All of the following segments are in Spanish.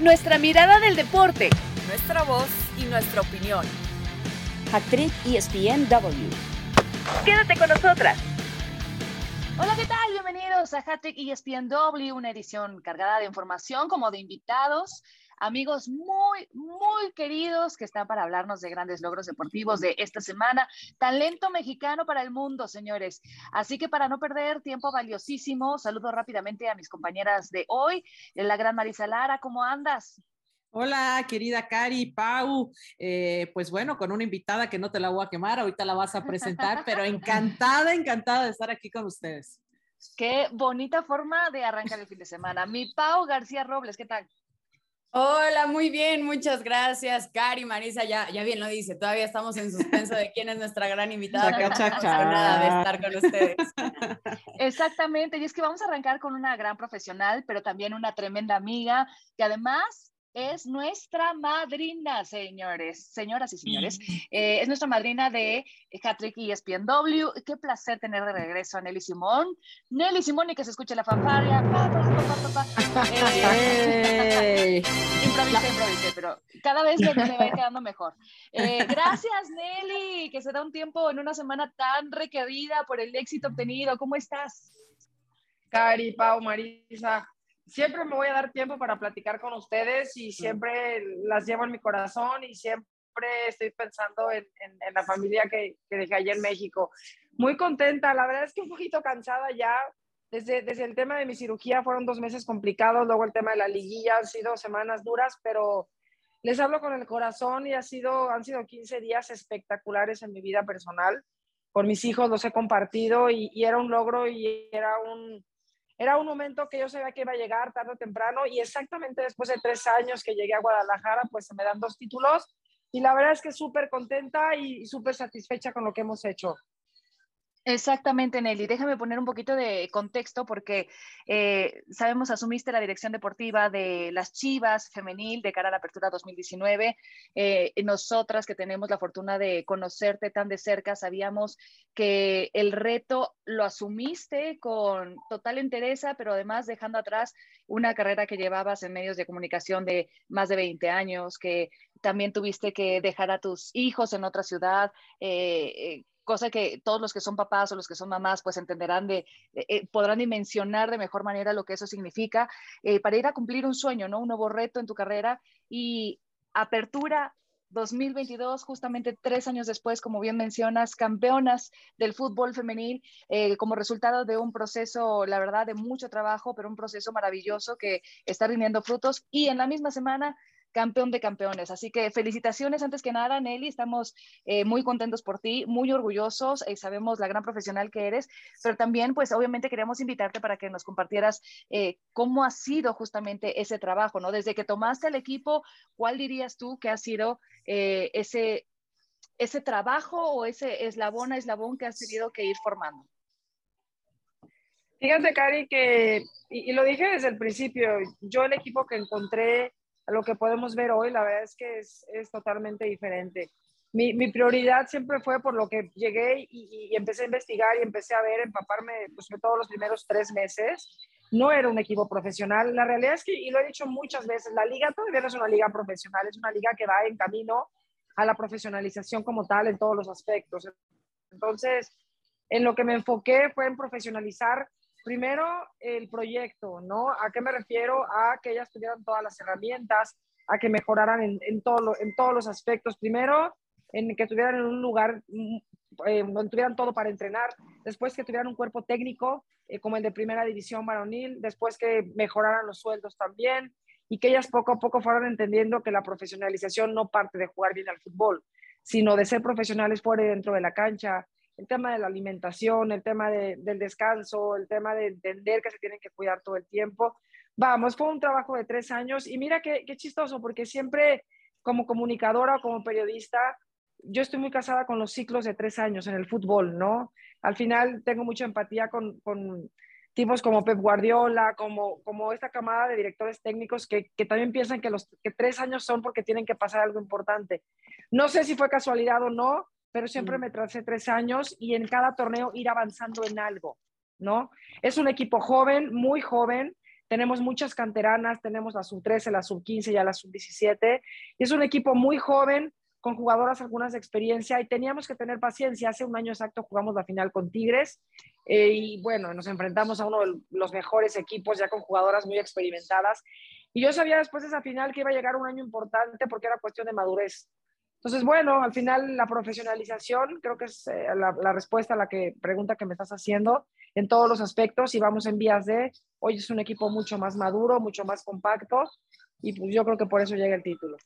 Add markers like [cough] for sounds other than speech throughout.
nuestra mirada del deporte, nuestra voz y nuestra opinión. Actriz ESPNW. Quédate con nosotras. Hola, ¿qué tal? Bienvenidos a Hattrick ESPNW, una edición cargada de información como de invitados, amigos muy, muy queridos que están para hablarnos de grandes logros deportivos de esta semana. Talento mexicano para el mundo, señores. Así que para no perder tiempo valiosísimo, saludo rápidamente a mis compañeras de hoy, la gran Marisa Lara, ¿cómo andas? Hola, querida Cari, Pau. Eh, pues bueno, con una invitada que no te la voy a quemar, ahorita la vas a presentar, [laughs] pero encantada, encantada de estar aquí con ustedes. Qué bonita forma de arrancar el fin de semana. Mi Pau García Robles, ¿qué tal? Hola, muy bien, muchas gracias. Cari, Marisa, ya, ya bien lo dice, todavía estamos en suspenso de quién es nuestra gran invitada. nada de estar con ustedes. Exactamente, y es que vamos a arrancar con una gran profesional, pero también una tremenda amiga, que además es nuestra madrina, señores, señoras y señores. Eh, es nuestra madrina de Hattrick y ESPNW. Qué placer tener de regreso a Nelly Simón. Nelly Simón y que se escuche la fanfaria. Eh, [laughs] improvisé, improvisé, pero cada vez me, me va quedando mejor. Eh, gracias, Nelly, que se da un tiempo en una semana tan requerida por el éxito obtenido. ¿Cómo estás? Cari, Pau, Marisa, siempre me voy a dar tiempo para platicar con ustedes y siempre las llevo en mi corazón y siempre estoy pensando en, la familia que, que, dejé allá en México. Muy contenta, la verdad es que un poquito cansada ya. Desde, desde el tema de mi cirugía fueron dos meses complicados, luego el tema de la liguilla han sido semanas duras, pero les hablo con el corazón y ha sido, han sido 15 días espectaculares en mi vida personal. Con mis hijos los he compartido y, y era un logro y era un, era un momento que yo sabía que iba a llegar tarde o temprano y exactamente después de tres años que llegué a Guadalajara, pues se me dan dos títulos y la verdad es que súper contenta y súper satisfecha con lo que hemos hecho. Exactamente, Nelly. Déjame poner un poquito de contexto porque eh, sabemos, asumiste la dirección deportiva de las Chivas femenil de cara a la apertura 2019. Eh, nosotras que tenemos la fortuna de conocerte tan de cerca, sabíamos que el reto lo asumiste con total entereza, pero además dejando atrás una carrera que llevabas en medios de comunicación de más de 20 años, que también tuviste que dejar a tus hijos en otra ciudad. Eh, cosa que todos los que son papás o los que son mamás pues entenderán de, eh, podrán dimensionar de mejor manera lo que eso significa eh, para ir a cumplir un sueño, ¿no? Un nuevo reto en tu carrera y apertura 2022, justamente tres años después, como bien mencionas, campeonas del fútbol femenil, eh, como resultado de un proceso, la verdad, de mucho trabajo, pero un proceso maravilloso que está rindiendo frutos. Y en la misma semana campeón de campeones. Así que felicitaciones antes que nada, Nelly. Estamos eh, muy contentos por ti, muy orgullosos. eh, sabemos la gran profesional que eres, pero también, pues, obviamente queríamos invitarte para que nos compartieras eh, cómo ha sido justamente ese trabajo, ¿no? Desde que tomaste el equipo, ¿cuál dirías tú que ha sido ese, ese trabajo o ese eslabón a eslabón que has tenido que ir formando? Fíjate, Cari, que, y lo dije desde el principio, yo el equipo que encontré lo que podemos ver hoy, la verdad es que es, es totalmente diferente. Mi, mi, prioridad siempre fue por lo que llegué y, empecé a investigar y empecé a ver, empaparme, pues sobre todo los primeros tres meses. No era un equipo profesional. La realidad es que, y lo he dicho muchas veces, la liga todavía no es una liga profesional, es una liga que va en camino a la profesionalización como tal en todos los aspectos. Entonces, en lo que me enfoqué fue en profesionalizar Primero, el proyecto, ¿no? ¿A qué me refiero? A que ellas tuvieran todas las herramientas, a que mejoraran en, todo en todos los aspectos. Primero, en que tuvieran un lugar mm, eh, donde tuvieran todo para entrenar. Después, que tuvieran un cuerpo técnico eh, como el de primera división varonil. Después, que mejoraran los sueldos también. Y que ellas poco a poco fueran entendiendo que la profesionalización no parte de jugar bien al fútbol, sino de ser profesionales fuera y dentro de la cancha, el tema de la alimentación, el tema del descanso, el tema de entender que se tienen que cuidar todo el tiempo. Vamos, fue un trabajo de tres años y mira qué, qué chistoso, porque siempre como comunicadora o como periodista, yo estoy muy casada con los ciclos de tres años en el fútbol, ¿no? Al final tengo mucha empatía con, con tipos como Pep Guardiola, como, como esta camada de directores técnicos que, que, también piensan que los que tres años son porque tienen que pasar algo importante. No sé si fue casualidad o no, pero siempre mm. me tracé tres años y en cada torneo ir avanzando en algo, ¿no? Es un equipo joven, muy joven, tenemos muchas canteranas, tenemos la sub-13, la sub-15 y la sub-17. Y es un equipo muy joven, con jugadoras algunas de experiencia y teníamos que tener paciencia. Hace un año exacto jugamos la final con Tigres eh, y bueno, nos enfrentamos a uno de los mejores equipos ya con jugadoras muy experimentadas. Y yo sabía después de esa final que iba a llegar un año importante porque era cuestión de madurez. Entonces, bueno, al final la profesionalización creo que es eh, la, la, respuesta a la que, pregunta que me estás haciendo en todos los aspectos y vamos en vías de, hoy es un equipo mucho más maduro, mucho más compacto y pues yo creo que por eso llega el título.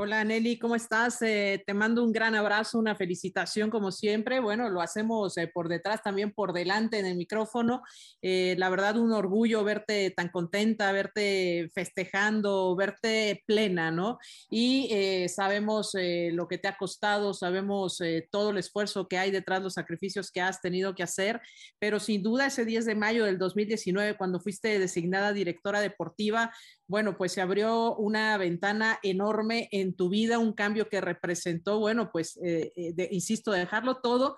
Hola Nelly, ¿cómo estás? Eh, te mando un gran abrazo, una felicitación como siempre. Bueno, lo hacemos eh, por detrás, también por delante en el micrófono. Eh, la verdad, un orgullo verte tan contenta, verte festejando, verte plena, ¿no? Y sabemos lo que te ha costado, sabemos todo el esfuerzo que hay detrás, los sacrificios que has tenido que hacer, pero sin duda ese 10 de mayo del 2019, cuando fuiste designada directora deportiva, bueno, pues se abrió una ventana enorme en tu vida, un cambio que representó, bueno, pues, eh, eh, insisto, dejarlo todo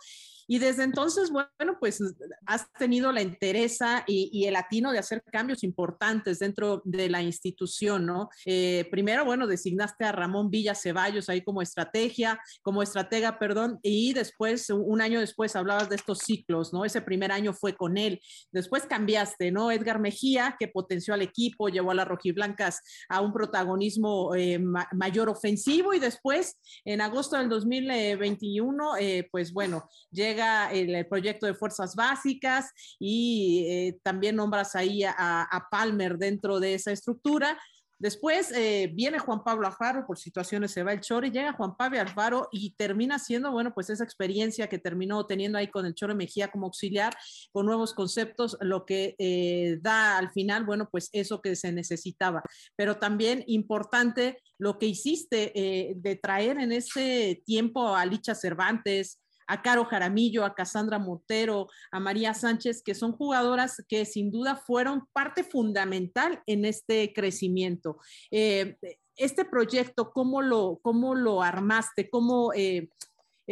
y desde entonces, bueno, pues has tenido la interesa y, el atino de hacer cambios importantes dentro de la institución, ¿no? Eh, primero, bueno, designaste a Ramón Villa Ceballos ahí como estrategia, como estratega, perdón, y después, un año después, hablabas de estos ciclos, ¿no? Ese primer año fue con él. Después cambiaste, ¿no? Edgar Mejía, que potenció al equipo, llevó a las rojiblancas a un protagonismo eh, mayor ofensivo y después, en agosto del 2021, eh, pues bueno, llega el, proyecto de fuerzas básicas y eh, también nombras ahí a, Palmer dentro de esa estructura. Después eh, viene Juan Pablo Alfaro, por situaciones se va el Chore, llega Juan Pablo Alfaro y termina siendo, bueno, pues esa experiencia que terminó teniendo ahí con el Chore Mejía como auxiliar, con nuevos conceptos, lo que eh, da al final, bueno, pues eso que se necesitaba. Pero también importante lo que hiciste de traer en ese tiempo a Licha Cervantes, a Caro Jaramillo, a Cassandra Mortero, a María Sánchez, que son jugadoras que sin duda fueron parte fundamental en este crecimiento. Eh, este proyecto, ¿cómo lo, cómo lo armaste? ¿Cómo... Eh,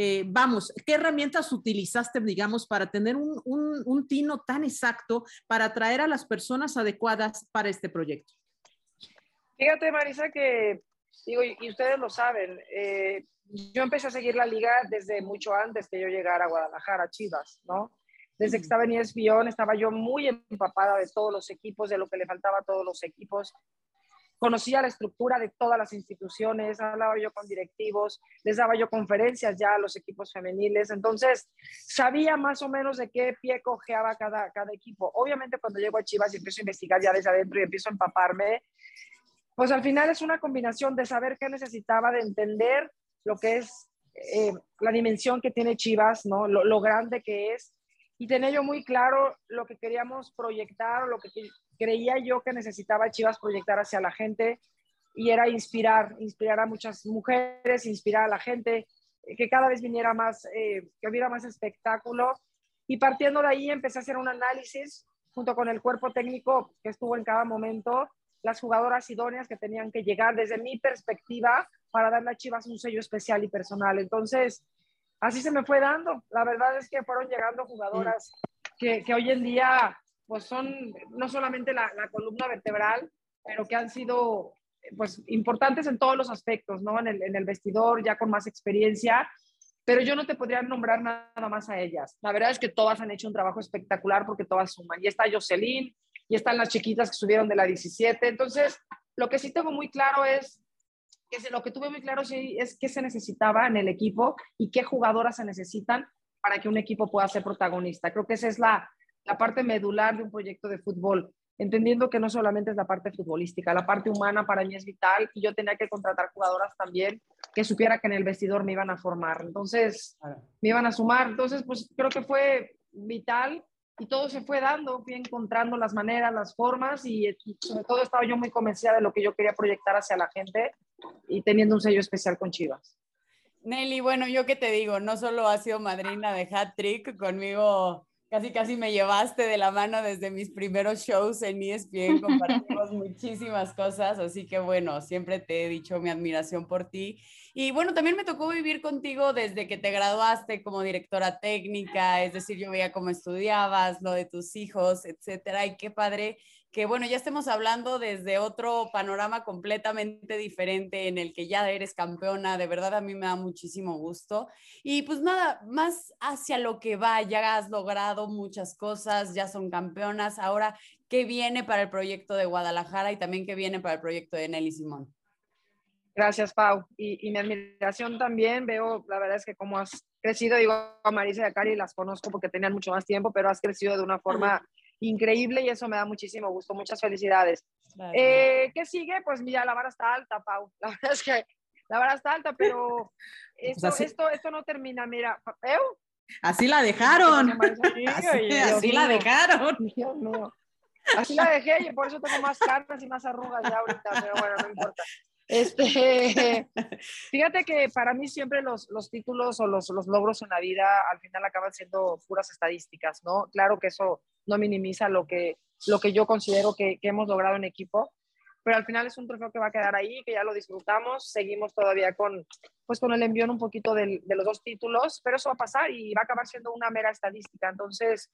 eh, vamos, ¿qué herramientas utilizaste, digamos, para tener un, un, tino tan exacto para atraer a las personas adecuadas para este proyecto? Fíjate, Marisa, que digo, y, ustedes lo saben, yo empecé a seguir la liga desde mucho antes que yo llegara a Guadalajara, Chivas, ¿no? Desde que estaba en ESPN estaba yo muy empapada de todos los equipos, de lo que le faltaba a todos los equipos. Conocía la estructura de todas las instituciones, hablaba yo con directivos, les daba yo conferencias ya a los equipos femeniles, entonces sabía más o menos de qué pie cojeaba cada, cada equipo. Obviamente cuando llego a Chivas y empiezo a investigar ya desde adentro y empiezo a empaparme, pues al final es una combinación de saber qué necesitaba, de entender lo que es eh, la dimensión que tiene Chivas, ¿no? Lo, grande que es. Y tenía yo muy claro lo que queríamos proyectar, lo que creía yo que necesitaba Chivas proyectar hacia la gente, y era inspirar, inspirar a muchas mujeres, inspirar a la gente, que cada vez viniera más, eh, que hubiera más espectáculo. Y partiendo de ahí empecé a hacer un análisis junto con el cuerpo técnico que estuvo en cada momento, las jugadoras idóneas que tenían que llegar desde mi perspectiva para darle a Chivas un sello especial y personal. Entonces, así se me fue dando. La verdad es que fueron llegando jugadoras que, hoy en día pues son no solamente la, la, columna vertebral, pero que han sido pues importantes en todos los aspectos, ¿no? En el, en el vestidor, ya con más experiencia, pero yo no te podría nombrar nada más a ellas. La verdad es que todas han hecho un trabajo espectacular porque todas suman. Y está Jocelyn, y están las chiquitas que subieron de la 17. Entonces, lo que sí tengo muy claro es que lo que tuve muy claro sí es qué se necesitaba en el equipo y qué jugadoras se necesitan para que un equipo pueda ser protagonista. Creo que esa es la, la parte medular de un proyecto de fútbol, entendiendo que no solamente es la parte futbolística, la parte humana para mí es vital y yo tenía que contratar jugadoras también que supiera que en el vestidor me iban a formar, entonces me iban a sumar, entonces pues creo que fue vital y todo se fue dando, fui encontrando las maneras, las formas y, sobre todo estaba yo muy convencida de lo que yo quería proyectar hacia la gente y teniendo un sello especial con Chivas. Nelly, bueno, yo qué te digo, no solo ha sido madrina de hat trick, conmigo Casi, casi me llevaste de la mano desde mis primeros shows en ESPN, [laughs] compartimos muchísimas cosas, así que bueno, siempre te he dicho mi admiración por ti. Y bueno, también me tocó vivir contigo desde que te graduaste como directora técnica, es decir, yo veía cómo estudiabas, lo de tus hijos, etcétera, y qué padre que bueno, ya estemos hablando desde otro panorama completamente diferente en el que ya eres campeona, de verdad a mí me da muchísimo gusto. Y pues nada, más hacia lo que va, ya has logrado muchas cosas, ya son campeonas, ahora, ¿qué viene para el proyecto de Guadalajara y también qué viene para el proyecto de Nelly Simón? Gracias, Pau. Y, mi admiración también, veo, la verdad es que como has crecido, digo, a Marisa y a Cari las conozco porque tenían mucho más tiempo, pero has crecido de una forma increíble y eso me da muchísimo gusto. Muchas felicidades. Eh, ¿Qué sigue? Pues mira, la vara está alta, Pau. [laughs] La verdad es que la vara está alta, pero [laughs] esto, esto, esto no termina. Mira, ¿eh? Así la dejaron. [laughs] Así, la dejaron. Así la dejé y por eso tengo más cartas y más arrugas ya ahorita, pero bueno, no importa. Este, [laughs] fíjate que para mí siempre los, los títulos o los, los, logros en la vida al final acaban siendo puras estadísticas, ¿no? Claro que eso no minimiza lo que, lo que yo considero que, que, hemos logrado en equipo, pero al final es un trofeo que va a quedar ahí, que ya lo disfrutamos, seguimos todavía con, pues con el envío un poquito de, de los dos títulos, pero eso va a pasar y va a acabar siendo una mera estadística, entonces...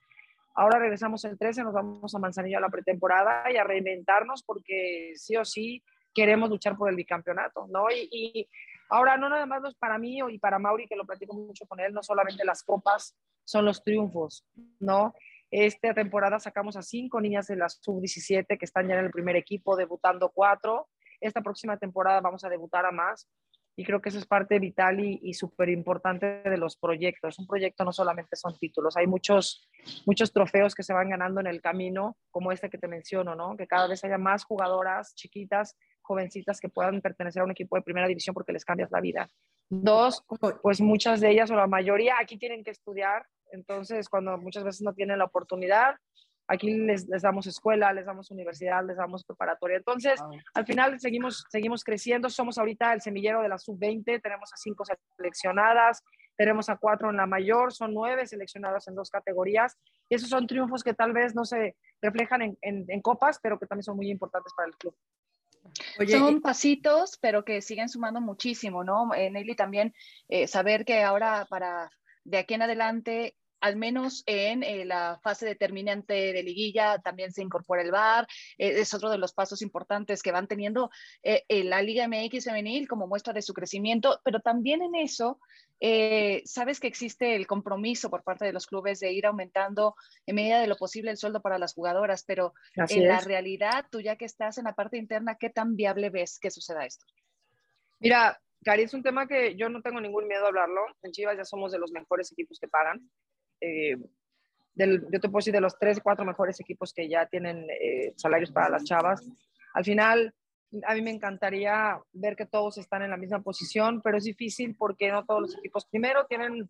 Ahora regresamos el 13, nos vamos a Manzanillo a la pretemporada y a reinventarnos porque sí o sí queremos luchar por el bicampeonato, ¿no? Y, ahora no nada más para mí y para Mauri, que lo platico mucho con él, no solamente las copas, son los triunfos, ¿no? Esta temporada sacamos a cinco niñas de la sub-17 que están ya en el primer equipo, debutando cuatro. Esta próxima temporada vamos a debutar a más y creo que eso es parte vital y, y súper importante de los proyectos. Un proyecto no solamente son títulos, hay muchos, muchos trofeos que se van ganando en el camino, como este que te menciono, ¿no? Que cada vez haya más jugadoras chiquitas jovencitas que puedan pertenecer a un equipo de primera división porque les cambias la vida. Dos, pues muchas de ellas o la mayoría aquí tienen que estudiar, entonces cuando muchas veces no tienen la oportunidad, aquí les, les damos escuela, les damos universidad, les damos preparatoria. Entonces, al final seguimos, seguimos creciendo, somos ahorita el semillero de la sub-20, tenemos a cinco seleccionadas, tenemos a cuatro en la mayor, son nueve seleccionadas en dos categorías. Y esos son triunfos que tal vez no se reflejan en, en, en copas, pero que también son muy importantes para el club. Son pasitos, pero que siguen sumando muchísimo, ¿no? Eh, Nelly, también eh, saber que ahora para de aquí en adelante al menos en eh, la fase determinante de liguilla también se incorpora el VAR, es otro de los pasos importantes que van teniendo la Liga MX femenil como muestra de su crecimiento, pero también en eso eh, sabes que existe el compromiso por parte de los clubes de ir aumentando en medida de lo posible el sueldo para las jugadoras, pero en la realidad, tú ya que estás en la parte interna, ¿qué tan viable ves que suceda esto? Mira, Cari, es un tema que yo no tengo ningún miedo a hablarlo. En Chivas ya somos de los mejores equipos que pagan. Eh, yo te puedo decir de los tres, cuatro mejores equipos que ya tienen eh, salarios para las chavas. Al final, a mí me encantaría ver que todos están en la misma posición, pero es difícil porque no todos los equipos primero tienen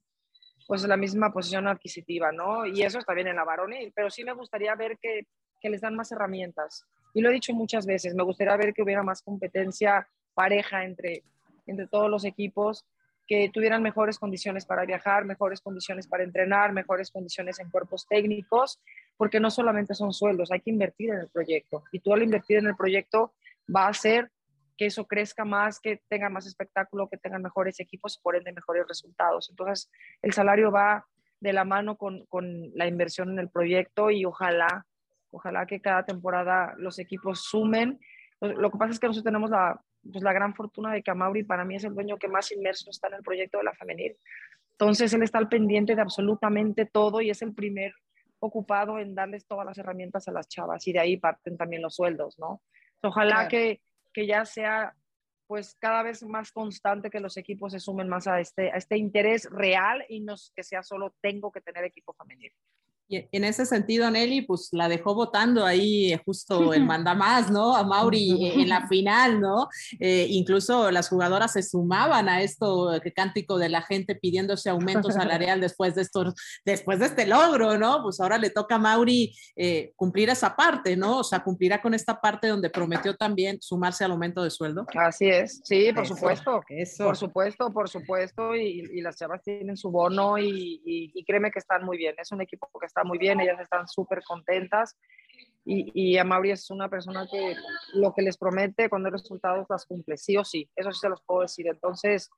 pues la misma posición adquisitiva, ¿no? Y eso está bien en la varonil, pero sí me gustaría ver que, que les dan más herramientas. Y lo he dicho muchas veces, me gustaría ver que hubiera más competencia pareja entre, entre todos los equipos, que tuvieran mejores condiciones para viajar, mejores condiciones para entrenar, mejores condiciones en cuerpos técnicos, porque no solamente son sueldos, hay que invertir en el proyecto. Y tú al invertir en el proyecto va a hacer que eso crezca más, que tengan más espectáculo, que tengan mejores equipos y por ende mejores resultados. Entonces, el salario va de la mano con, con la inversión en el proyecto y ojalá, ojalá que cada temporada los equipos sumen. Lo, que pasa es que nosotros tenemos la, pues, la gran fortuna de que Amauri para mí es el dueño que más inmerso está en el proyecto de la femenil. Entonces, él está al pendiente de absolutamente todo y es el primer ocupado en darles todas las herramientas a las chavas y de ahí parten también los sueldos, ¿no? Ojalá que, que, ya sea pues cada vez más constante que los equipos se sumen más a este, a este interés real y no que sea solo tengo que tener equipo femenino. Y en ese sentido, Nelly, pues la dejó votando ahí eh, justo el mandamás, ¿no? A Mauri eh, en la final, ¿no? Eh, incluso las jugadoras se sumaban a esto, que cántico de la gente pidiéndose aumento salarial después de estos, después de este logro, ¿no? Pues ahora le toca a Mauri cumplir esa parte, ¿no? O sea, cumplirá con esta parte donde prometió también sumarse al aumento de sueldo. Así es, sí, por supuesto. Eso. Por supuesto, por supuesto, y, las chavas tienen su bono y, y créeme que están muy bien. Es un equipo que está muy bien, ellas están súper contentas. Y, y a Mauri es una persona que lo que les promete cuando hay resultados las cumple, sí o sí, eso sí se los puedo decir. Entonces,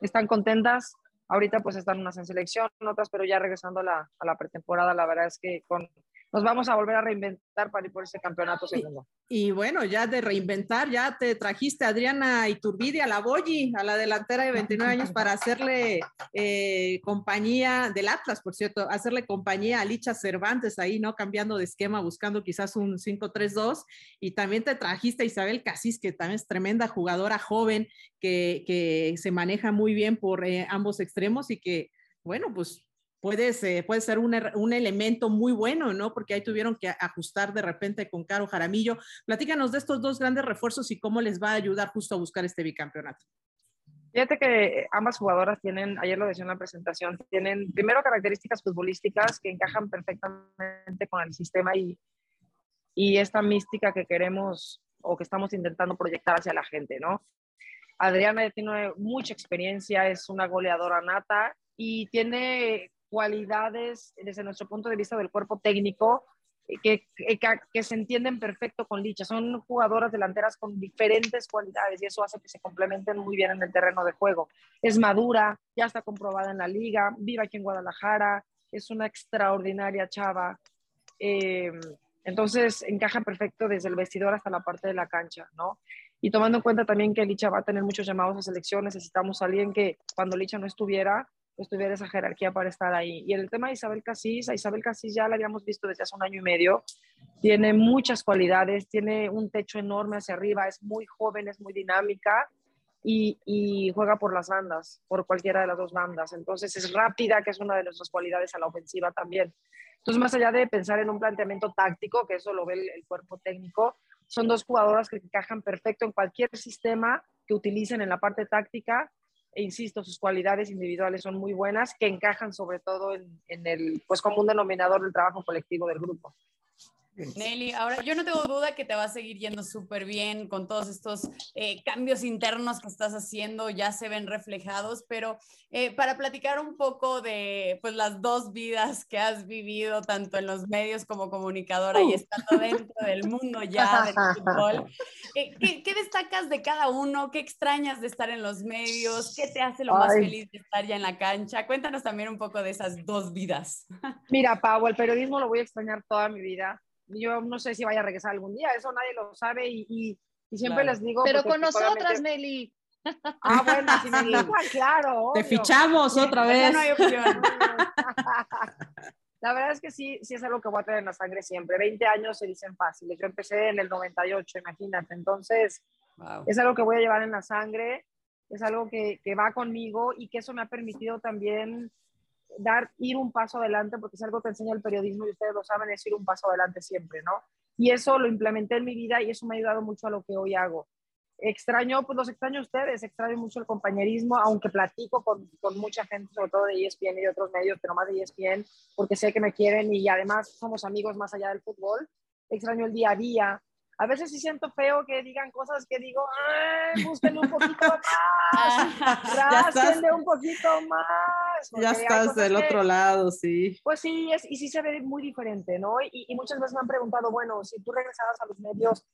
están contentas. Ahorita pues están unas en selección, otras, pero ya regresando a la, a la pretemporada, la verdad es que con, nos vamos a volver a reinventar para ir por ese campeonato segundo. Y, y bueno, ya de reinventar, ya te trajiste a Adriana Iturbide a la Boyi, a la delantera de 29 años, para hacerle eh, compañía del Atlas, por cierto, hacerle compañía a Licha Cervantes ahí, ¿no? Cambiando de esquema, buscando quizás un 5-3-2. Y también te trajiste a Isabel Casís, que también es tremenda jugadora joven, que, que se maneja muy bien por eh, ambos extremos y que, bueno, pues puedes, eh, puede ser un, un, elemento muy bueno, ¿no? Porque ahí tuvieron que ajustar de repente con Caro Jaramillo. Platícanos de estos dos grandes refuerzos y cómo les va a ayudar justo a buscar este bicampeonato. Fíjate que ambas jugadoras tienen, ayer lo decía en la presentación, tienen primero características futbolísticas que encajan perfectamente con el sistema y, y esta mística que queremos o que estamos intentando proyectar hacia la gente, ¿no? Adriana tiene mucha experiencia, es una goleadora nata y tiene cualidades desde nuestro punto de vista del cuerpo técnico que, que, que, se entienden perfecto con Licha. Son jugadoras delanteras con diferentes cualidades y eso hace que se complementen muy bien en el terreno de juego. Es madura, ya está comprobada en la liga, vive aquí en Guadalajara, es una extraordinaria chava. Eh, entonces encaja perfecto desde el vestidor hasta la parte de la cancha, ¿no? Y tomando en cuenta también que Licha va a tener muchos llamados a selección, necesitamos a alguien que cuando Licha no estuviera, pues tuviera esa jerarquía para estar ahí. Y en el tema de Isabel Casís, a Isabel Casís ya la habíamos visto desde hace un año y medio, tiene muchas cualidades, tiene un techo enorme hacia arriba, es muy joven, es muy dinámica y, juega por las bandas, por cualquiera de las dos bandas. Entonces es rápida, que es una de nuestras cualidades a la ofensiva también. Entonces, más allá de pensar en un planteamiento táctico, que eso lo ve el cuerpo técnico, son dos jugadoras que encajan perfecto en cualquier sistema que utilicen en la parte táctica e insisto, sus cualidades individuales son muy buenas, que encajan sobre todo en, en el pues, común denominador del trabajo colectivo del grupo. Nelly, ahora yo no tengo duda que te va a seguir yendo súper bien con todos estos eh, cambios internos que estás haciendo, ya se ven reflejados, pero eh, para platicar un poco de pues las dos vidas que has vivido, tanto en los medios como comunicadora uh. y estando dentro del mundo ya del fútbol, [laughs] eh, ¿qué, ¿qué, destacas de cada uno? ¿Qué extrañas de estar en los medios? ¿Qué te hace lo más feliz de estar ya en la cancha? Cuéntanos también un poco de esas dos vidas. Mira, Pau, el periodismo lo voy a extrañar toda mi vida yo no sé si vaya a regresar algún día, eso nadie lo sabe y, y, y siempre claro. les digo. Pero con nosotras, Nelly. Ah, bueno, si me [laughs] invitan, claro. Te fichamos otra vez. No hay opción. [laughs] La verdad es que sí, sí es algo que voy a tener en la sangre siempre. 20 años se dicen fáciles. Yo empecé en el 98, imagínate. Entonces, wow. es algo que voy a llevar en la sangre, es algo que, que va conmigo y que eso me ha permitido también dar, ir un paso adelante, porque es algo que enseña el periodismo y ustedes lo saben, es ir un paso adelante siempre, ¿no? Y eso lo implementé en mi vida y eso me ha ayudado mucho a lo que hoy hago. Extraño, pues los extraño a ustedes, extraño mucho el compañerismo, aunque platico con, con mucha gente, sobre todo de ESPN y de otros medios, pero más de ESPN, porque sé que me quieren y además somos amigos más allá del fútbol. Extraño el día a día, a veces sí siento feo que digan cosas que digo, ¡ay, búsquenle un poquito [laughs] más! ¡Rásquenle un poquito más! Ya estás del que, otro lado, sí. Pues sí, es, y sí se ve muy diferente, ¿no? Y, y, muchas veces me han preguntado, bueno, si tú regresabas a los medios,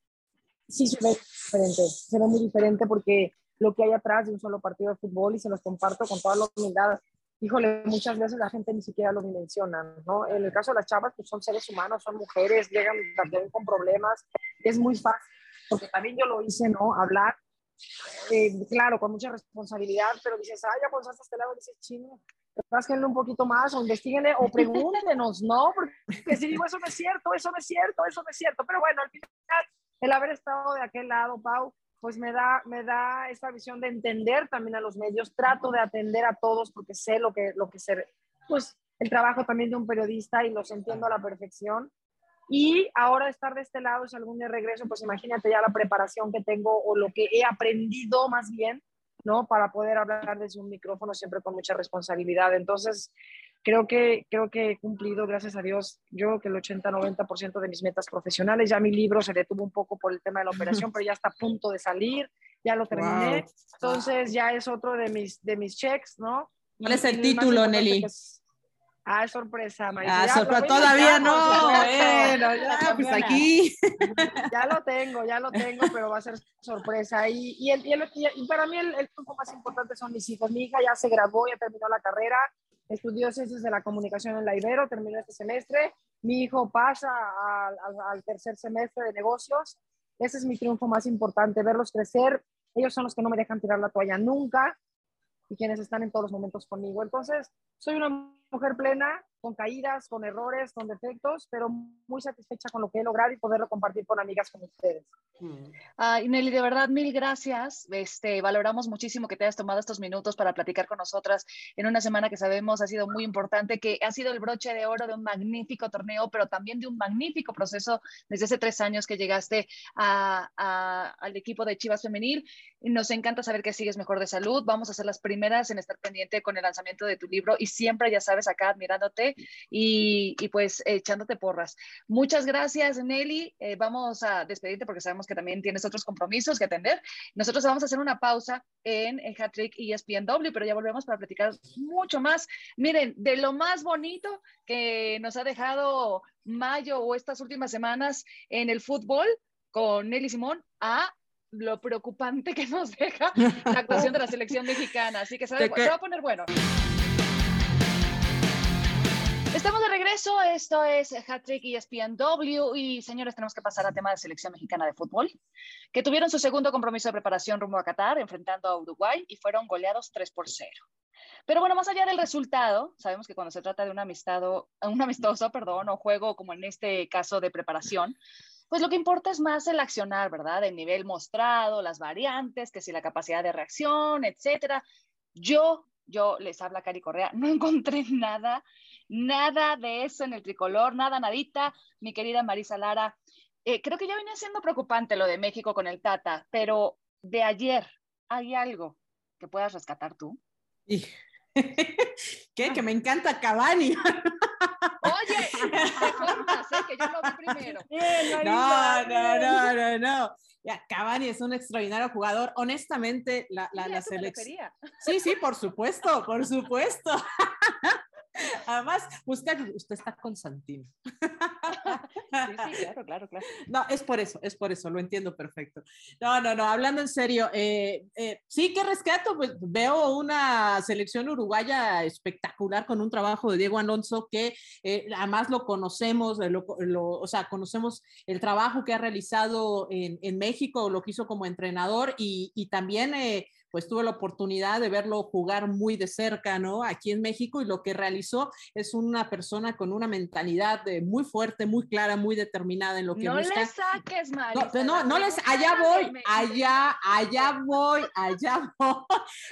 sí se ve diferente, se ve muy diferente porque lo que hay atrás de un solo partido de fútbol y se los comparto con toda la humildad híjole, muchas veces la gente ni siquiera lo dimensiona, ¿no? En el caso de las chavas, pues son seres humanos, son mujeres, llegan también con problemas, es muy fácil, porque también yo lo hice, ¿no? Hablar, eh, claro, con mucha responsabilidad, pero dices, ay, ya estás este lado, dices, chino, rásquenle un poquito más, o investiguenle, o pregúntenos, ¿no? Porque si digo, eso no es cierto, eso no es cierto, eso no es cierto, pero bueno, al final, el haber estado de aquel lado, Pau, pues me da, me da esta visión de entender también a los medios, trato de atender a todos porque sé lo que, lo que ser, pues el trabajo también de un periodista y los entiendo a la perfección. Y ahora estar de este lado, si algún día regreso, pues imagínate ya la preparación que tengo o lo que he aprendido más bien, ¿no? Para poder hablar desde un micrófono siempre con mucha responsabilidad. Entonces, creo que, creo que he cumplido, gracias a Dios, yo que el 80-90% de mis metas profesionales. Ya mi libro se detuvo un poco por el tema de la operación, [laughs] pero ya está a punto de salir, ya lo terminé. Wow. Entonces ya es otro de mis, de mis checks, ¿no? ¿Cuál es el título, Nelly? Es, Ah, sorpresa, Marisa. Ah, sorpresa, todavía no. Bueno, ya, pues aquí. Ya lo tengo, ya lo tengo, pero va a ser sorpresa. Y, y, el, y, para mí el, el punto más importante son mis hijos. Mi hija ya se graduó, ya terminó la carrera, estudió Ciencias de la Comunicación en la Ibero, terminó este semestre. Mi hijo pasa al, al tercer semestre de negocios. Ese es mi triunfo más importante, verlos crecer. Ellos son los que no me dejan tirar la toalla nunca y quienes están en todos los momentos conmigo. Entonces, soy una mujer plena, con caídas, con errores, con defectos, pero muy satisfecha con lo que he logrado y poderlo compartir con amigas como ustedes. Uh, Nelly, de verdad, mil gracias. Este, valoramos muchísimo que te hayas tomado estos minutos para platicar con nosotras en una semana que sabemos ha sido muy importante, que ha sido el broche de oro de un magnífico torneo, pero también de un magnífico proceso desde hace tres años que llegaste a, a, al equipo de Chivas Femenil. Nos encanta saber que sigues mejor de salud. Vamos a ser las primeras en estar pendiente con el lanzamiento de tu libro y siempre, ya sabes, acá admirándote y, pues echándote porras. Muchas gracias, Nelly. Eh, vamos a despedirte porque sabemos que también tienes otros compromisos que atender. Nosotros vamos a hacer una pausa en el Hat-Trick ESPNW, pero ya volvemos para platicar mucho más. Miren, de lo más bonito que nos ha dejado mayo o estas últimas semanas en el fútbol con Nelly Simón a lo preocupante que nos deja la actuación de la selección mexicana. Así que se va a poner bueno. Estamos de regreso, esto es Hat-Trick ESPNW y señores, tenemos que pasar al tema de selección mexicana de fútbol, que tuvieron su segundo compromiso de preparación rumbo a Qatar, enfrentando a Uruguay y fueron goleados 3 por 0. Pero bueno, más allá del resultado, sabemos que cuando se trata de un, amistado, un amistoso perdón, o juego como en este caso de preparación, pues lo que importa es más el accionar, ¿verdad? El nivel mostrado, las variantes, que si la capacidad de reacción, etcétera. Yo, yo les habla Cari Correa, no [laughs] encontré nada Nada de eso en el tricolor, nada, nadita. Mi querida Marisa Lara, eh, creo que ya venía siendo preocupante lo de México con el Tata, pero de ayer, ¿hay algo que puedas rescatar tú? [laughs] ¿Qué? Que me encanta Cavani. [laughs] Oye, te ¿eh? que yo lo vi primero. no, no, no, no, no. Ya, Cavani es un extraordinario jugador. Honestamente, la, la, la selección. Sí, sí, por supuesto, por supuesto. [laughs] Además, usted, usted está con Santino. [laughs] Sí, sí, claro, claro, claro. No, es por eso, es por eso, lo entiendo perfecto. No, no, no, hablando en serio, eh, eh, sí que rescato, pues veo una selección uruguaya espectacular con un trabajo de Diego Alonso que eh, además lo conocemos, o sea, conocemos el trabajo que ha realizado en, en México, lo que hizo como entrenador y, y también pues tuve la oportunidad de verlo jugar muy de cerca, ¿no? Aquí en México y lo que realizó es una persona con una mentalidad muy fuerte, muy clara, muy determinada en lo que no busca. No le saques, Marisa. No, no, les, allá voy, allá, allá voy, allá voy.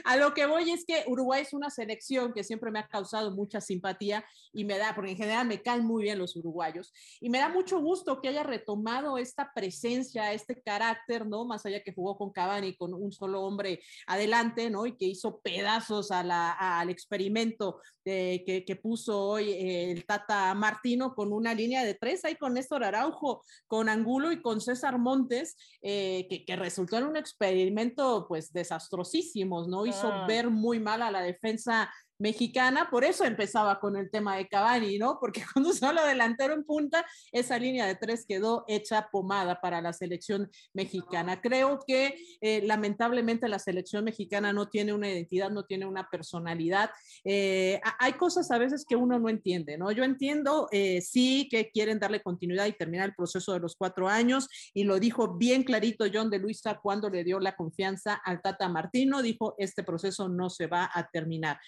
A lo que voy es que Uruguay es una selección que siempre me ha causado mucha simpatía y me da, porque en general me caen muy bien los uruguayos y me da mucho gusto que haya retomado esta presencia, este carácter, ¿no? Más allá que jugó con Cavani, con un solo hombre adelante, ¿no? Y que hizo pedazos a la, al experimento que, que, puso hoy el Tata Martino con una línea de tres, ahí con Néstor Araujo, con Angulo y con César Montes, eh, que, que, resultó en un experimento pues desastrosísimo, ¿no? Hizo ah. ver muy mal a la defensa mexicana, por eso empezaba con el tema de Cavani, ¿no? Porque [laughs] cuando solo delantero en punta, esa línea de tres quedó hecha pomada para la selección mexicana. Creo que eh, lamentablemente la selección mexicana no tiene una identidad, no tiene una personalidad. Eh, hay cosas a veces que uno no entiende, ¿no? Yo entiendo, eh, sí, que quieren darle continuidad y terminar el proceso de los cuatro años, y lo dijo bien clarito John de Luisa cuando le dio la confianza al Tata Martino, dijo, este proceso no se va a terminar.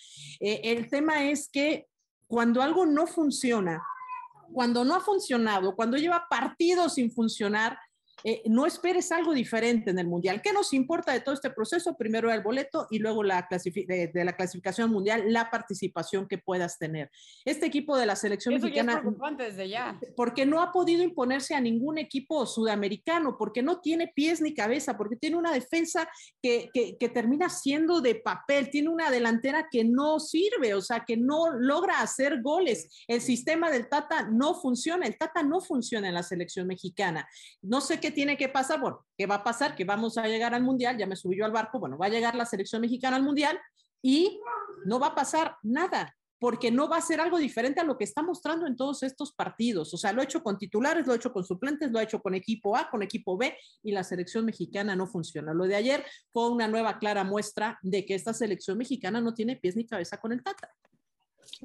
Eh, el tema es que cuando algo no funciona, cuando no ha funcionado, cuando lleva partidos sin funcionar, eh, no esperes algo diferente en el Mundial. ¿Qué nos importa de todo este proceso? Primero el boleto y luego la de, la clasificación mundial, la participación que puedas tener. Este equipo de la selección mexicana... desde ya. Porque no ha podido imponerse a ningún equipo sudamericano, porque no tiene pies ni cabeza, porque tiene una defensa que, que termina siendo de papel, tiene una delantera que no sirve, o sea, que no logra hacer goles. El sistema del Tata no funciona, el Tata no funciona en la selección mexicana. No sé qué tiene que pasar? Bueno, ¿qué va a pasar? Que vamos a llegar al Mundial, ya me subí yo al barco, bueno, va a llegar la selección mexicana al Mundial y no va a pasar nada. porque no va a ser algo diferente a lo que está mostrando en todos estos partidos. O sea, lo ha hecho con titulares, lo ha hecho con suplentes, lo ha hecho con equipo A, con equipo B y la selección mexicana no funciona. Lo de ayer fue una nueva clara muestra de que esta selección mexicana no tiene pies ni cabeza con el Tata.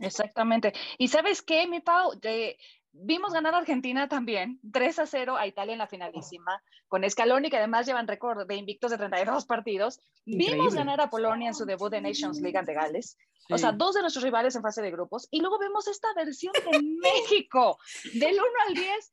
Exactamente. Y sabes qué, mi Pau, de, Vimos ganar a Argentina también, 3 a 0 a Italia en la finalísima, con Scaloni, que además llevan récord de invictos de 32 partidos. Vimos ganar a Polonia en su debut de Nations League ante Gales. O sea, dos de nuestros rivales en fase de grupos. Y luego vemos esta versión de [laughs] México, del 1 al 10.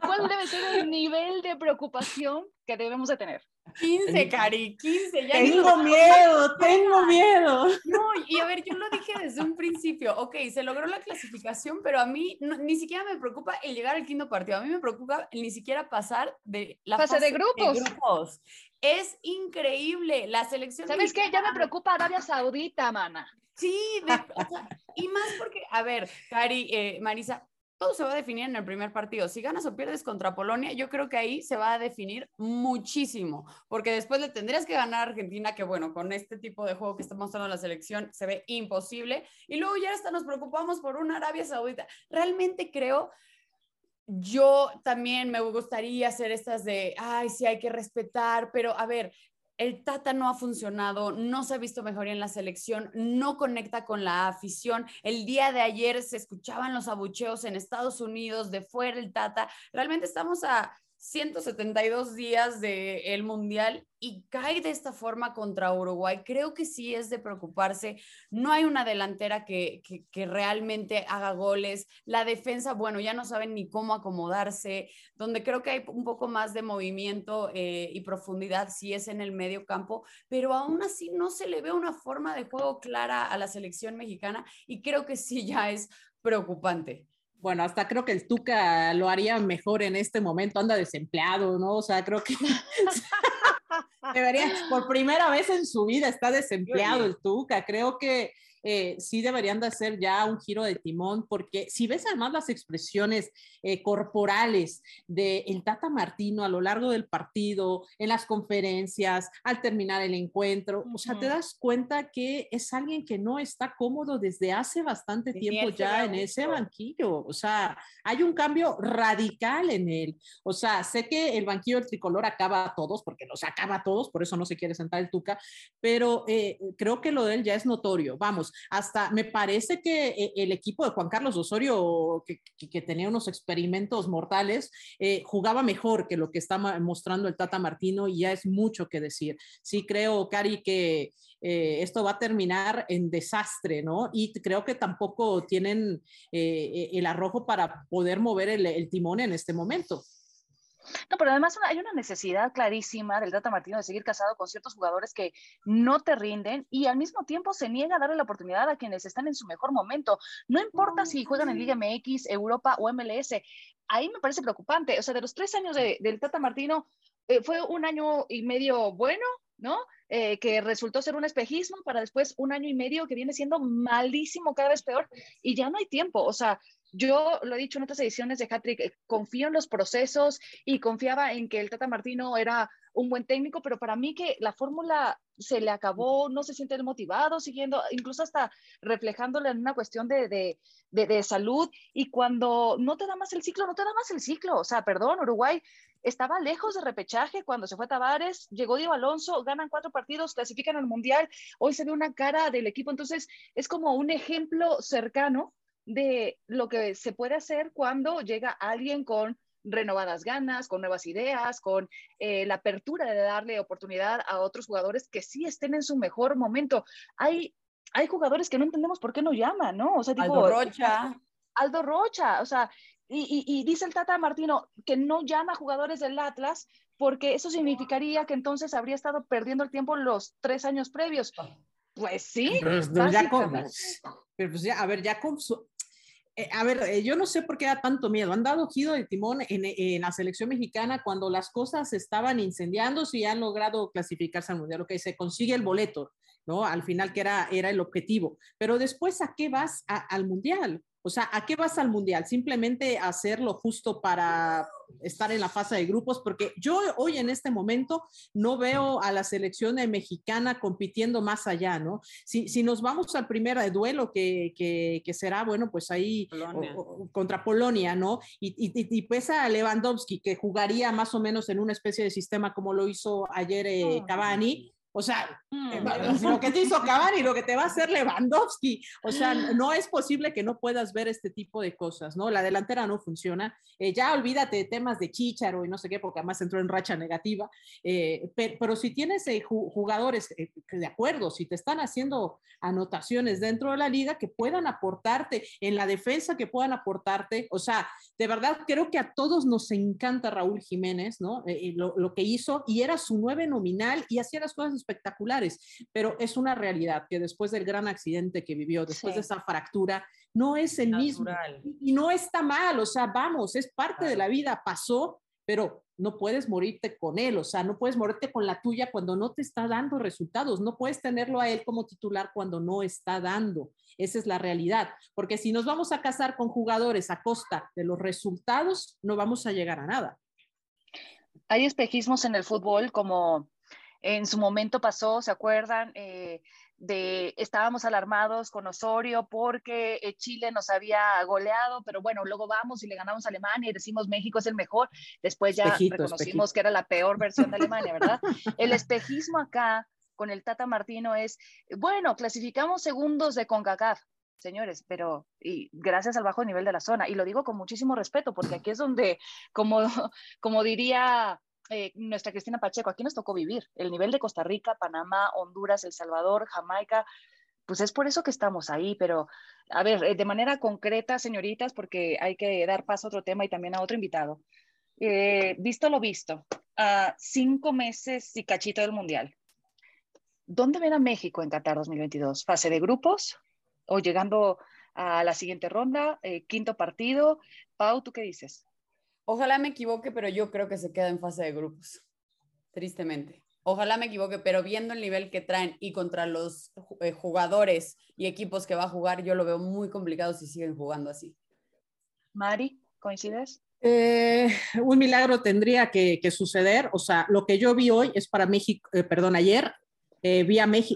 ¿Cuál debe ser el nivel de preocupación que debemos de tener? 15, Cari, 15. Ya tengo miedo, tengo miedo. No, y a ver, yo lo dije desde un principio. Ok, se logró la clasificación, pero a mí ni siquiera me preocupa el llegar al quinto partido. A mí me preocupa el ni siquiera pasar de la fase, de, grupos. Es increíble. La selección. ¿Sabes qué? Ya me preocupa Arabia Saudita, mana. Sí, y más porque, a ver, Cari, eh, Marisa, todo se va a definir en el primer partido. Si ganas o pierdes contra Polonia, yo creo que ahí se va a definir muchísimo, porque después le tendrías que ganar a Argentina, que bueno, con este tipo de juego que está mostrando la selección se ve imposible, y luego ya hasta nos preocupamos por una Arabia Saudita. Realmente creo yo también me gustaría hacer estas de, ay, sí hay que respetar, pero a ver, el Tata no ha funcionado, no se ha visto mejoría en la selección, no conecta con la afición. El día de ayer se escuchaban los abucheos en Estados Unidos, de fuera el Tata. Realmente estamos a 172 días del Mundial y cae de esta forma contra Uruguay. Creo que sí es de preocuparse. No hay una delantera que, realmente haga goles. La defensa, bueno, ya no saben ni cómo acomodarse. Donde creo que hay un poco más de movimiento eh, y profundidad, sí es en el medio campo, pero aún así no se le ve una forma de juego clara a la selección mexicana y creo que sí ya es preocupante bueno, hasta creo que el Tuca lo haría mejor en este momento, anda desempleado, ¿no? O sea, creo que [laughs] debería, por primera vez en su vida está desempleado el Tuca, creo que eh, sí deberían de hacer ya un giro de timón, porque si ves además las expresiones eh, corporales de el Tata Martino a lo largo del partido, en las conferencias, al terminar el encuentro, o sea, te das cuenta que es alguien que no está cómodo desde hace bastante tiempo ya en ese banquillo, o sea, hay un cambio radical en él, o sea, sé que el banquillo del tricolor acaba a todos, porque los acaba a todos, por eso no se quiere sentar el Tuca, pero eh, creo que lo de él ya es notorio, vamos, hasta me parece que eh, el equipo de Juan Carlos Osorio, que, tenía unos experimentos mortales, eh, jugaba mejor que lo que está mostrando el Tata Martino y ya es mucho que decir. Sí creo, Cari, que eh, esto va a terminar en desastre, ¿no? Y creo que tampoco tienen el arrojo para poder mover el timón en este momento. No, pero además hay una necesidad clarísima del Tata Martino de seguir casado con ciertos jugadores que no te rinden y al mismo tiempo se niega a darle la oportunidad a quienes están en su mejor momento. No importa si juegan en Liga MX, Europa o MLS. Ahí me parece preocupante. O sea, de los tres años del Tata Martino, eh, fue un año y medio bueno, ¿no? Eh, que resultó ser un espejismo para después un año y medio que viene siendo malísimo, cada vez peor, y ya no hay tiempo. O sea, yo lo he dicho en otras ediciones de Hattrick, eh, confío en los procesos y confiaba en que el Tata Martino era un buen técnico, pero para mí que la fórmula se le acabó, no se siente motivado, siguiendo, incluso hasta reflejándole en una cuestión de, de, de, salud. Y cuando no te da más el ciclo, no te da más el ciclo. O sea, perdón, Uruguay estaba lejos de repechaje cuando se fue Tavares, llegó Diego Alonso, ganan cuatro partidos, clasifican al Mundial. Hoy se ve una cara del equipo. Entonces, es como un ejemplo cercano de lo que se puede hacer cuando llega alguien con renovadas ganas, con nuevas ideas, con eh, la apertura de darle oportunidad a otros jugadores que sí estén en su mejor momento. Hay, hay jugadores que no entendemos por qué no llaman, ¿no? O sea, Aldo Rocha. Aldo Rocha, o sea, y, y, dice el Tata Martino que no llama jugadores del Atlas porque eso significaría que entonces habría estado perdiendo el tiempo los tres años previos. Pues sí. Pero, pues, ya con, pero pues ya, a ver, ya con su, eh, a ver, eh, yo no sé por qué da tanto miedo. Han dado giro de timón en, la selección mexicana cuando las cosas estaban incendiando y han logrado clasificarse al mundial. Ok, se consigue el boleto, ¿no? Al final, que era, era el objetivo. Pero después, ¿a qué vas al mundial? O sea, ¿a qué vas al Mundial? Simplemente hacerlo justo para estar en la fase de grupos, porque yo hoy en este momento no veo a la selección mexicana compitiendo más allá, ¿no? Si, si nos vamos al primer duelo que, que, será, bueno, pues ahí contra Polonia, ¿no? Y, y, y, pesa a Lewandowski, que jugaría más o menos en una especie de sistema como lo hizo ayer eh, Cavani o sea, mm. lo que te hizo Cavani, lo que te va a hacer Lewandowski. O sea, no es posible que no puedas ver este tipo de cosas, ¿no? La delantera no funciona. Eh, ya olvídate de temas de Chicharo y no sé qué, porque además entró en racha negativa. Eh, pero, si tienes eh, jugadores de acuerdo, si te están haciendo anotaciones dentro de la liga que puedan aportarte, en la defensa que puedan aportarte. O sea, de verdad creo que a todos nos encanta Raúl Jiménez, ¿no? Lo, lo, que hizo y era su nueve nominal y hacía las cosas espectaculares, pero es una realidad que después del gran accidente que vivió, después de esa fractura, no es el mismo. Y, no está mal, o sea, vamos, es parte de la vida, pasó, pero no puedes morirte con él, o sea, no puedes morirte con la tuya cuando no te está dando resultados, no puedes tenerlo a él como titular cuando no está dando. Esa es la realidad, porque si nos vamos a casar con jugadores a costa de los resultados, no vamos a llegar a nada. Hay espejismos en el fútbol como en su momento pasó, ¿se acuerdan? Eh, de estábamos alarmados con Osorio porque eh, Chile nos había goleado, pero bueno, luego vamos y le ganamos a Alemania y decimos México es el mejor. Después ya reconocimos que era la peor versión de Alemania, ¿verdad? [laughs] El espejismo acá con el Tata Martino es, bueno, clasificamos segundos de CONCACAF, señores, pero y gracias al bajo nivel de la zona. Y lo digo con muchísimo respeto, porque aquí es donde, como, como diría eh, nuestra Cristina Pacheco, aquí nos tocó vivir. El nivel de Costa Rica, Panamá, Honduras, El Salvador, Jamaica, pues es por eso que estamos ahí, pero a ver, eh, de manera concreta, señoritas, porque hay que dar paso a otro tema y también a otro invitado. Eh, visto lo visto, a cinco meses y cachito del Mundial, ¿dónde ven a México en Qatar 2022? ¿Fase de grupos o llegando a la siguiente ronda, quinto partido? Pau, ¿tú qué dices? Ojalá me equivoque, pero yo creo que se queda en fase de grupos, tristemente. Ojalá me equivoque, pero viendo el nivel que traen y contra los eh, jugadores y equipos que va a jugar, yo lo veo muy complicado si siguen jugando así. Mari, ¿coincides? Eh, un milagro tendría que, suceder. O sea, lo que yo vi hoy es para México, eh, perdón, ayer eh,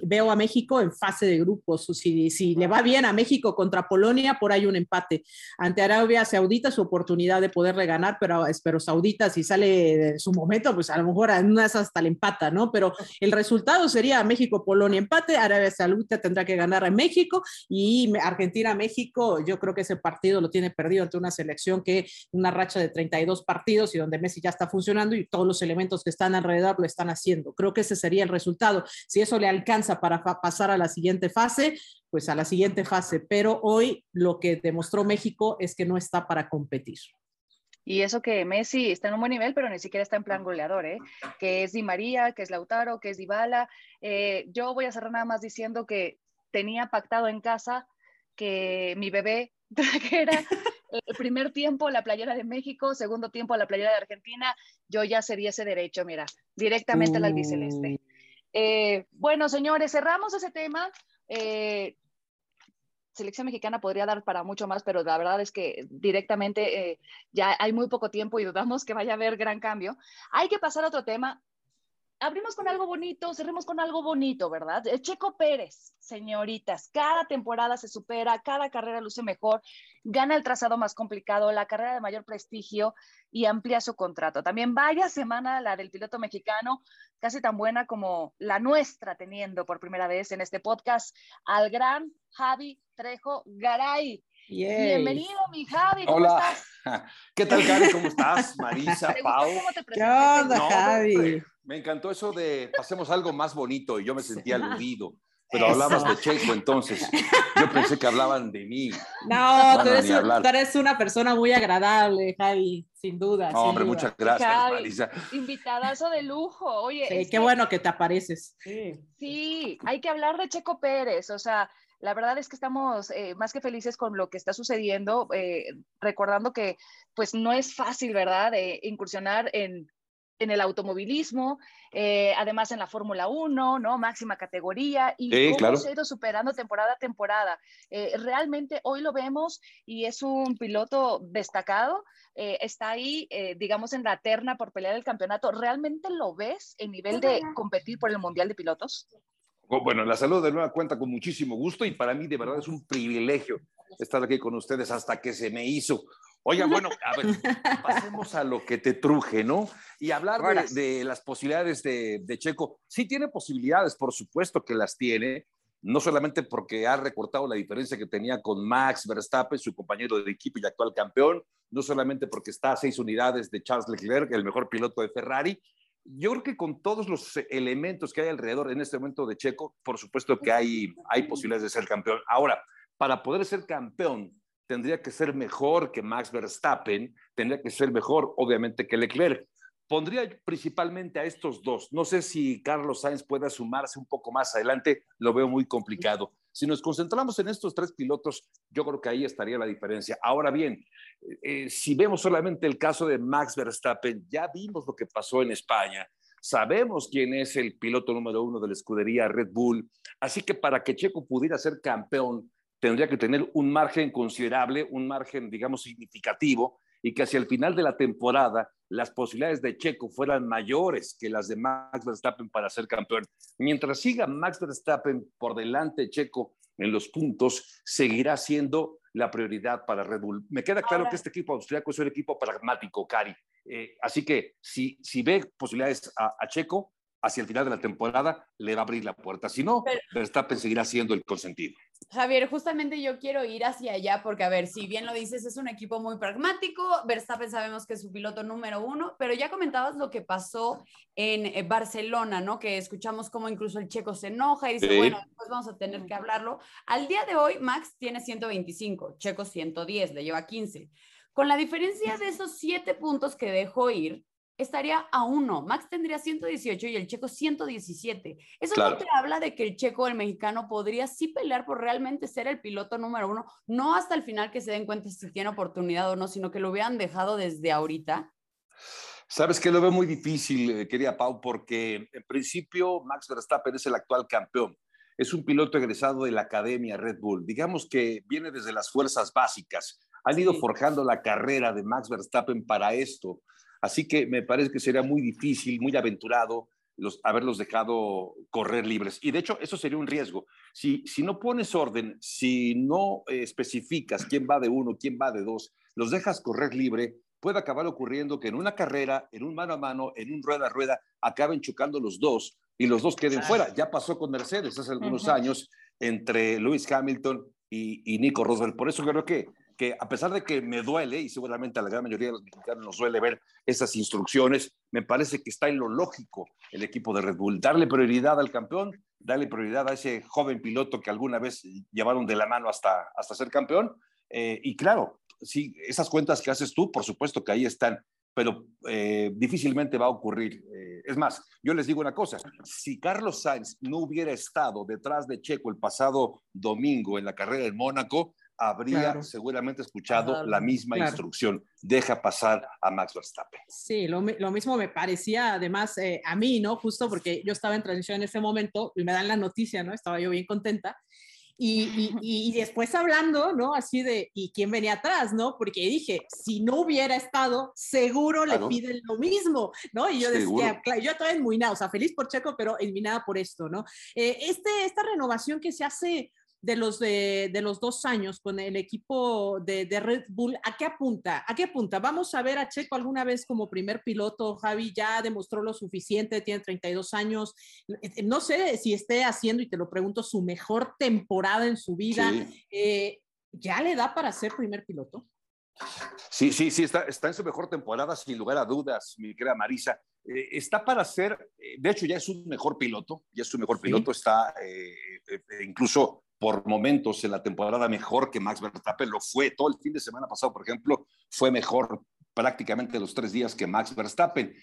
veo a México en fase de grupos. Si, si le va bien a México contra Polonia, por ahí un empate. Ante Arabia Saudita, su oportunidad de poder reganar, pero espero Saudita, si sale de su momento, pues a lo mejor en una hasta le empata, ¿no? Pero el resultado sería México-Polonia empate, Arabia Saudita tendrá que ganar a México y Argentina-México, yo creo que ese partido lo tiene perdido ante una selección que una racha de 32 partidos y donde Messi ya está funcionando y todos los elementos que están alrededor lo están haciendo. Creo que ese sería el resultado. Eso le alcanza para pasar a la siguiente fase, pues a la siguiente fase. Pero hoy lo que demostró México es que no está para competir. Y eso que Messi está en un buen nivel, pero ni siquiera está en plan goleador, ¿eh? Que es Di María, que es Lautaro, que es Dybala. Eh, yo voy a cerrar nada más diciendo que tenía pactado en casa que mi bebé [laughs] trajera el primer tiempo la playera de México, segundo tiempo la playera de Argentina. Yo ya sería ese derecho, mira, directamente al albiceleste. Eh, bueno, señores, cerramos ese tema. Eh, selección mexicana podría dar para mucho más, pero la verdad es que directamente eh, ya hay muy poco tiempo y dudamos que vaya a haber gran cambio. Hay que pasar a otro tema abrimos con algo bonito, cerremos con algo bonito, ¿verdad? Checo Pérez, señoritas, cada temporada se supera, cada carrera luce mejor, gana el trazado más complicado, la carrera de mayor prestigio y amplía su contrato. También vaya semana la del piloto mexicano, casi tan buena como la nuestra, teniendo por primera vez en este podcast al gran Javi Trejo Garay. Bienvenido, mi Javi. ¿cómo Hola. Estás? [laughs] ¿Qué tal, Gaby? ¿Cómo estás? [laughs] Marisa, Pau. ¿Qué onda, Javi? Me encantó eso de pasemos algo más bonito y yo me sentía aludido. Pero hablabas de Checo, entonces yo pensé que hablaban de mí. No, tú, eres, una persona muy agradable, Javi, sin duda. No, hombre, muchas gracias, Marisa. Invitadazo de lujo. Oye, sí, qué bueno que te apareces. Sí. sí, hay que hablar de Checo Pérez. O sea, la verdad es que estamos eh, más que felices con lo que está sucediendo, eh, recordando que pues no es fácil, ¿verdad?, de incursionar en en el automovilismo, eh, además en la Fórmula 1, ¿no? Máxima categoría y cómo se ha ido superando temporada a temporada. Eh, realmente hoy lo vemos y es un piloto destacado, eh, está ahí, digamos, en la terna por pelear el campeonato. ¿Realmente lo ves en nivel de competir por el Mundial de Pilotos? Bueno, la salud de nueva cuenta con muchísimo gusto y para mí de verdad es un privilegio estar aquí con ustedes hasta que se me hizo. Oiga, [laughs] bueno, a ver, pasemos a lo que te truje, ¿no? Y hablar de, las posibilidades de, Checo. Sí tiene posibilidades, por supuesto que las tiene, no solamente porque ha recortado la diferencia que tenía con Max Verstappen, su compañero de equipo y actual campeón, no solamente porque está a seis unidades de Charles Leclerc, el mejor piloto de Ferrari. Yo creo que con todos los elementos que hay alrededor en este momento de Checo, por supuesto que hay, hay posibilidades de ser campeón. Ahora, para poder ser campeón, tendría que ser mejor que Max Verstappen, tendría que ser mejor, obviamente, que Leclerc. Pondría principalmente a estos dos. No sé si Carlos Sainz pueda sumarse un poco más adelante, lo veo muy complicado. Si nos concentramos en estos tres pilotos, yo creo que ahí estaría la diferencia. Ahora bien, eh, si vemos solamente el caso de Max Verstappen, ya vimos lo que pasó en España. Sabemos quién es el piloto número uno de la escudería Red Bull. Así que para que Checo pudiera ser campeón, tendría que tener un margen considerable, un margen, digamos, significativo, y que hacia el final de la temporada las posibilidades de Checo fueran mayores que las de Max Verstappen para ser campeón. Mientras siga Max Verstappen por delante de Checo en los puntos, seguirá siendo la prioridad para Red Bull. Me queda claro que este equipo austriaco es un equipo pragmático, Cari. Eh, así que si, si ve posibilidades a Checo, hacia el final de la temporada le va a abrir la puerta. Si no, Verstappen seguirá siendo el consentido. Javier, justamente yo quiero ir hacia allá porque, a ver, si bien lo dices, es un equipo muy pragmático. Verstappen sabemos que es su piloto número uno, pero ya comentabas lo que pasó en eh, Barcelona, ¿no? Que escuchamos cómo incluso el checo se enoja y dice, bueno, pues vamos a tener que hablarlo. Al día de hoy, Max tiene 125, Checo 110, le lleva 15. Con la diferencia de esos siete puntos que dejó ir, estaría a uno. Max tendría 118 y el checo 117. Eso no te habla de que el checo, el mexicano, podría sí pelear por realmente ser el piloto número uno, no hasta el final que se den cuenta si tiene oportunidad o no, sino que lo hubieran dejado desde ahorita. Sabes que lo veo muy difícil, eh, querida Pau, porque en principio Max Verstappen es el actual campeón. Es un piloto egresado de la Academia Red Bull. Digamos que viene desde las fuerzas básicas. Han ido forjando la carrera de Max Verstappen para esto. Así que me parece que sería muy difícil, muy aventurado los, haberlos dejado correr libres. Y de hecho, eso sería un riesgo. Si, si no pones orden, si no eh, especificas quién va de uno, quién va de dos, los dejas correr libre, puede acabar ocurriendo que en una carrera, en un mano a mano, en un rueda a rueda, acaben chocando los dos y los dos queden fuera. Ya pasó con Mercedes hace algunos años entre Lewis Hamilton y, y Nico Rosberg. Por eso creo que que a pesar de que me duele, y seguramente a la gran mayoría de los mexicanos nos duele ver esas instrucciones, me parece que está en lo lógico el equipo de Red Bull. Darle prioridad al campeón, darle prioridad a ese joven piloto que alguna vez llevaron de la mano hasta, hasta ser campeón. Eh, y claro, sí, esas cuentas que haces tú, por supuesto que ahí están, pero eh, difícilmente va a ocurrir. Eh, es más, yo les digo una cosa, si Carlos Sainz no hubiera estado detrás de Checo el pasado domingo en la carrera en Mónaco, habría seguramente escuchado la misma instrucción, deja pasar a Max Verstappen. Sí, lo, mismo me parecía además eh, a mí, ¿no? Justo porque yo estaba en transición en ese momento y me dan la noticia, ¿no? Estaba yo bien contenta. Y, y, [laughs] después hablando, ¿no? Así de, ¿y quién venía atrás, no? Porque dije, si no hubiera estado, seguro le piden lo mismo, ¿no? Y yo decía, yo todavía muy nada, o sea, feliz por Checo, pero en nada por esto, ¿no? Eh, este, esta renovación que se hace de los, de, los dos años con el equipo de, Red Bull, ¿a qué apunta? ¿A qué apunta? Vamos a ver a Checo alguna vez como primer piloto. Javi ya demostró lo suficiente, tiene 32 años. Eh, no sé si esté haciendo, y te lo pregunto, su mejor temporada en su vida. Eh, ¿Ya le da para ser primer piloto? Sí, sí, sí, está, está en su mejor temporada, sin lugar a dudas, mi querida Marisa. Eh, está para ser, de hecho ya es un mejor piloto, ya es su mejor piloto, está incluso por momentos en la temporada mejor que Max Verstappen, lo fue. Todo el fin de semana pasado, por ejemplo, fue mejor prácticamente los tres días que Max Verstappen,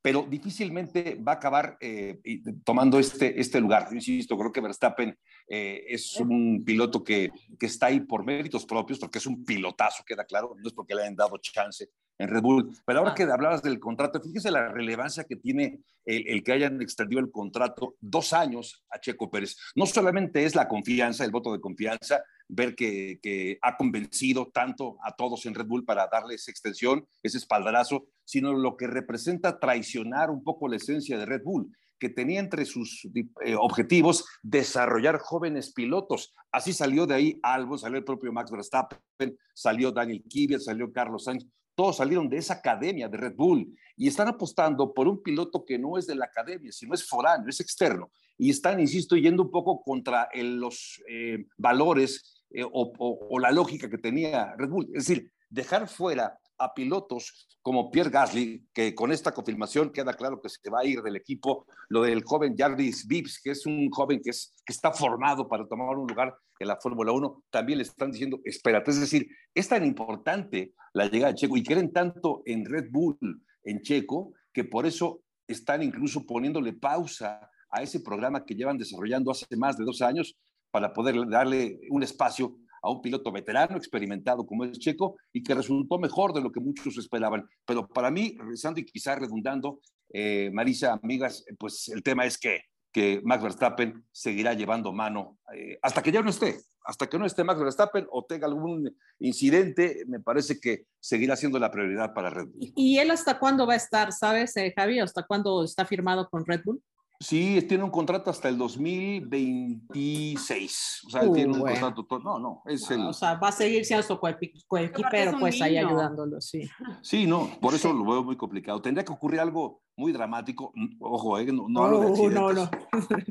pero difícilmente va a acabar eh, tomando este, este lugar. Insisto, creo que Verstappen eh, es un piloto que, que, está ahí por méritos propios, porque es un pilotazo, queda claro, no es porque le hayan dado chance en Red Bull. Pero ahora que hablabas del contrato, fíjese la relevancia que tiene el, el, que hayan extendido el contrato dos años a Checo Pérez. No solamente es la confianza, el voto de confianza, ver que, que, ha convencido tanto a todos en Red Bull para darle esa extensión, ese espaldarazo, sino lo que representa traicionar un poco la esencia de Red Bull que tenía entre sus eh, objetivos desarrollar jóvenes pilotos. Así salió de ahí Albon, salió el propio Max Verstappen, salió Daniel Kvyat, salió Carlos Sainz. Todos salieron de esa academia de Red Bull y están apostando por un piloto que no es de la academia, sino es foráneo, es externo. Y están, insisto, yendo un poco contra el, los eh, valores eh, o, o la lógica que tenía Red Bull. Es decir, dejar fuera a pilotos como Pierre Gasly, que con esta confirmación queda claro que se va a ir del equipo, lo del joven Jarvis Vips, que es un joven que, es, que está formado para tomar un lugar en la Fórmula 1, también le están diciendo, espérate, es decir, es tan importante la llegada de Checo y creen tanto en Red Bull, en Checo, que por eso están incluso poniéndole pausa a ese programa que llevan desarrollando hace más de dos años para poder darle un espacio a un piloto veterano, experimentado como es Checo, y que resultó mejor de lo que muchos esperaban. Pero para mí, regresando y quizá redundando, eh, Marisa, amigas, pues el tema es que, que Max Verstappen seguirá llevando mano eh, hasta que ya no esté. Hasta que no esté Max Verstappen o tenga algún incidente, me parece que seguirá siendo la prioridad para Red Bull. ¿Y él hasta cuándo va a estar, sabes, eh, Javi? ¿Hasta cuándo está firmado con Red Bull? Sí, tiene un contrato hasta el 2026. O sea, uh, tiene un bueno. contrato. No, no, es el. O sea, va a seguir siendo su coequipero, pues ahí ayudándolo, sí. Sí, no, por eso sí. lo veo muy complicado. Tendría que ocurrir algo muy dramático. Ojo, eh, no, no, no, uh, no, no.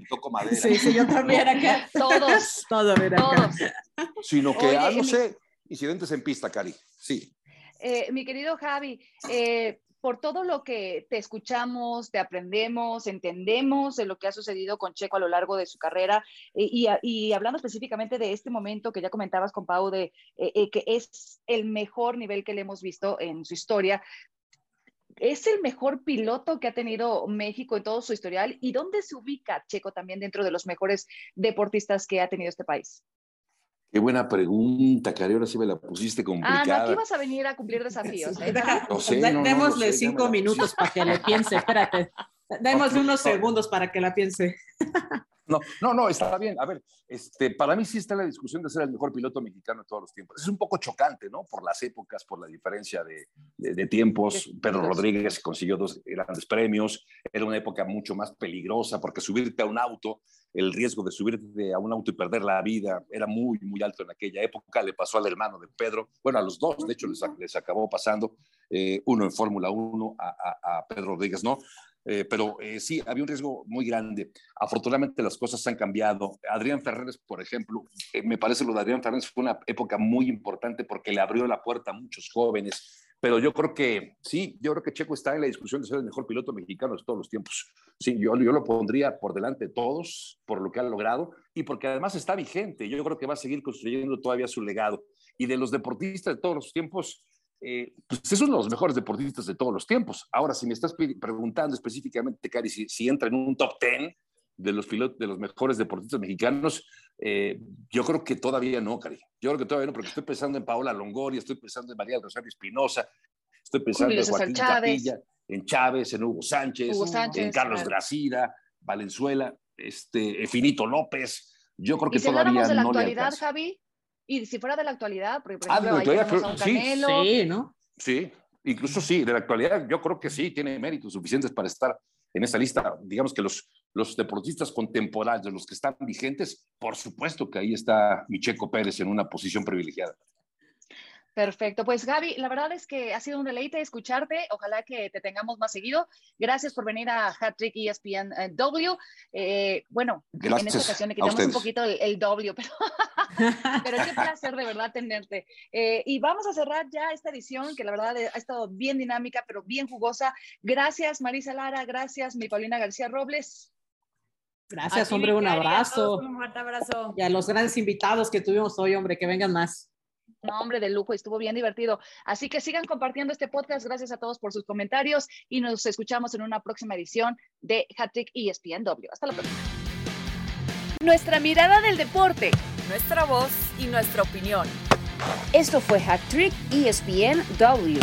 Toco madera. Sí, sí, yo también acá. Todos. [laughs] Todo, ver acá. Todos. Sino que, Oye, ah, no mi... sé, incidentes en pista, Cari. Sí. Eh, mi querido Javi, eh, por todo lo que te escuchamos, te aprendemos, entendemos de lo que ha sucedido con Checo a lo largo de su carrera y, y, y hablando específicamente de este momento que ya comentabas con Pau, de eh, eh, que es el mejor nivel que le hemos visto en su historia. ¿Es el mejor piloto que ha tenido México en todo su historial? ¿Y dónde se ubica Checo también dentro de los mejores deportistas que ha tenido este país? Qué buena pregunta, Cari. Ahora sí me la pusiste complicada. Ah, no, aquí vas a ver a cumplir desafíos. ¿eh? No sé, no, no, Démosle no sé, cinco minutos para que le piense. Espérate. Démosle unos segundos para que la piense. No, no, no, está bien. A ver, este, para mí sí está la discusión de ser el mejor piloto mexicano de todos los tiempos. Es un poco chocante, ¿no? Por las épocas, por la diferencia de, de, de tiempos. Pedro Rodríguez consiguió dos grandes premios. Era una época mucho más peligrosa porque subirte a un auto, el riesgo de subirte a un auto y perder la vida era muy, muy alto en aquella época. Le pasó al hermano de Pedro, bueno, a los dos, de hecho, les, les acabó pasando, eh, uno en Fórmula 1, a, a, a Pedro Rodríguez, ¿no? Eh, pero eh, sí, había un riesgo muy grande. Afortunadamente las cosas han cambiado. Adrián Fernández, por ejemplo, eh, me parece lo de Adrián Fernández fue una época muy importante porque le abrió la puerta a muchos jóvenes. Pero yo creo que sí, yo creo que Checo está en la discusión de ser el mejor piloto mexicano de todos los tiempos. Sí, yo, yo lo pondría por delante de todos por lo que ha logrado y porque además está vigente. Yo creo que va a seguir construyendo todavía su legado. Y de los deportistas de todos los tiempos, eh, pues es uno de los mejores deportistas de todos los tiempos. Ahora, si me estás preguntando específicamente, Cari, si, si entra en un top 10 de los, pilotos, de los mejores deportistas mexicanos, eh, yo creo que todavía no, Cari. Yo creo que todavía no, porque estoy pensando en Paola Longoria, estoy pensando en María Rosario Espinosa, estoy pensando Julio en Joaquín Chávez. Capilla, en Chávez, en Hugo Sánchez, Hugo Sánchez en Carlos claro. Gracida, Valenzuela, este, Finito López. Yo creo que y si todavía de la no le actualidad, alcanza. Javi, y si fuera de la actualidad, porque por Ah, de ejemplo, la ahí tenemos a un actualidad, Canelo, Sí, ¿no? Sí, incluso sí, de la actualidad yo creo que sí, tiene méritos suficientes para estar en esta lista. Digamos que los, los deportistas contemporáneos, de los que están vigentes, por supuesto que ahí está Micheco Pérez en una posición privilegiada. Perfecto, pues Gaby, la verdad es que ha sido un deleite escucharte, ojalá que te tengamos más seguido. Gracias por venir a Hattrick ESPN eh, W. Eh, bueno, Gracias en esta ocasión le quitamos un poquito el, el W, pero, [laughs] pero qué placer de verdad tenerte. Eh, y vamos a cerrar ya esta edición que la verdad ha estado bien dinámica, pero bien jugosa. Gracias Marisa Lara, gracias mi Paulina García Robles. Gracias, hombre, un abrazo. Un fuerte abrazo. Y a los grandes invitados que tuvimos hoy, hombre, que vengan más. No, hombre, de lujo, estuvo bien divertido. Así que sigan compartiendo este podcast. Gracias a todos por sus comentarios y nos escuchamos en una próxima edición de Hattrick ESPNW. Hasta la próxima. Nuestra mirada del deporte, nuestra voz y nuestra opinión. Esto fue Hack Trick ESPN W.